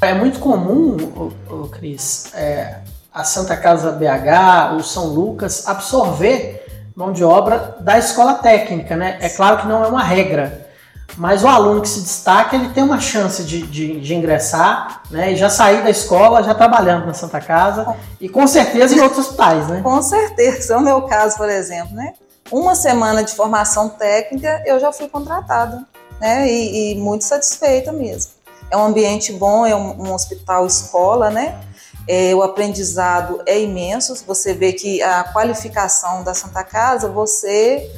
É muito comum, Cris, é, a Santa Casa BH, o São Lucas, absorver mão de obra da escola técnica, né? É claro que não é uma regra, mas o aluno que se destaca, ele tem uma chance de, de, de, ingressar, né? E já sair da escola, já trabalhando na Santa Casa e com certeza em outros hospitais, né? Com certeza, é o meu caso, por exemplo, né? Uma semana de formação técnica, eu já fui contratada, né? E, e muito satisfeita mesmo. É um ambiente bom, é um, um hospital escola, né? É, o aprendizado é imenso. Você vê que a qualificação da Santa Casa, você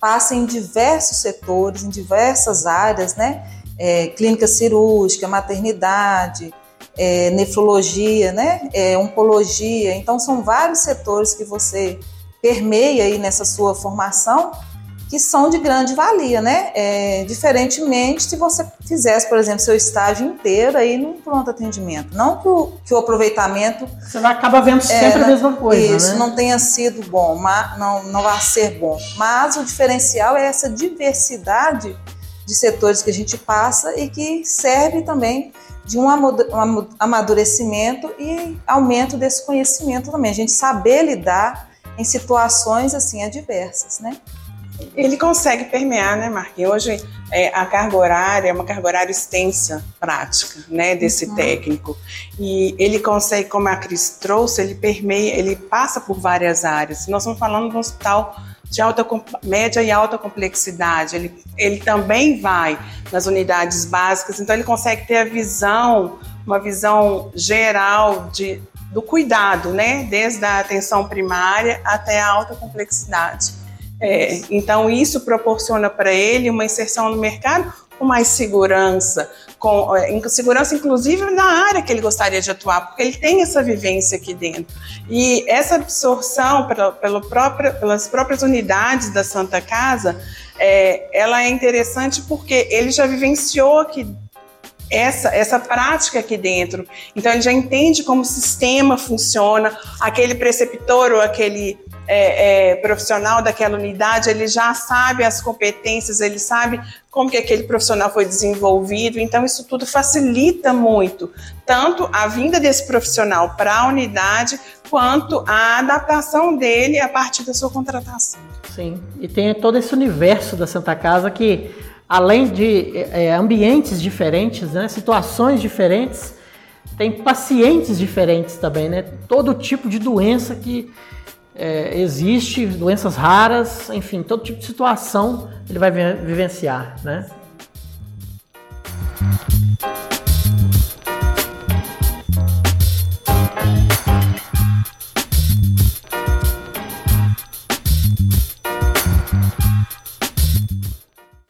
passa em diversos setores, em diversas áreas, né? É, clínica cirúrgica, maternidade, é, nefrologia, né? É, oncologia. Então, são vários setores que você permeia aí nessa sua formação que são de grande valia, né? É, diferentemente se você fizesse, por exemplo, seu estágio inteiro aí no pronto atendimento. Não que o, que o aproveitamento. Você vai acabar vendo sempre é, a mesma coisa. Isso, né? não tenha sido bom, mas não, não vai ser bom. Mas o diferencial é essa diversidade de setores que a gente passa e que serve também de um amadurecimento e aumento desse conhecimento também. A gente saber lidar em situações assim adversas, né? Ele consegue permear, né, Marquinhos? Hoje é, a carga horária é uma carga horária extensa, prática, né, desse uhum. técnico. E ele consegue, como a Cris trouxe, ele permeia, ele passa por várias áreas. Nós estamos falando de um hospital de alta, média e alta complexidade. Ele, ele também vai nas unidades básicas, então ele consegue ter a visão, uma visão geral de, do cuidado, né, desde a atenção primária até a alta complexidade. É, então, isso proporciona para ele uma inserção no mercado com mais segurança, com é, segurança inclusive na área que ele gostaria de atuar, porque ele tem essa vivência aqui dentro. E essa absorção pela, pelas próprias unidades da Santa Casa, é, ela é interessante porque ele já vivenciou aqui essa, essa prática aqui dentro. Então ele já entende como o sistema funciona, aquele preceptor ou aquele é, é, profissional daquela unidade, ele já sabe as competências, ele sabe como que aquele profissional foi desenvolvido, então isso tudo facilita muito, tanto a vinda desse profissional para a unidade, quanto a adaptação dele a partir da sua contratação. Sim, e tem todo esse universo da Santa Casa que, além de é, ambientes diferentes, né, situações diferentes, tem pacientes diferentes também, né? Todo tipo de doença que é, existe, doenças raras, enfim, todo tipo de situação ele vai vivenciar, né?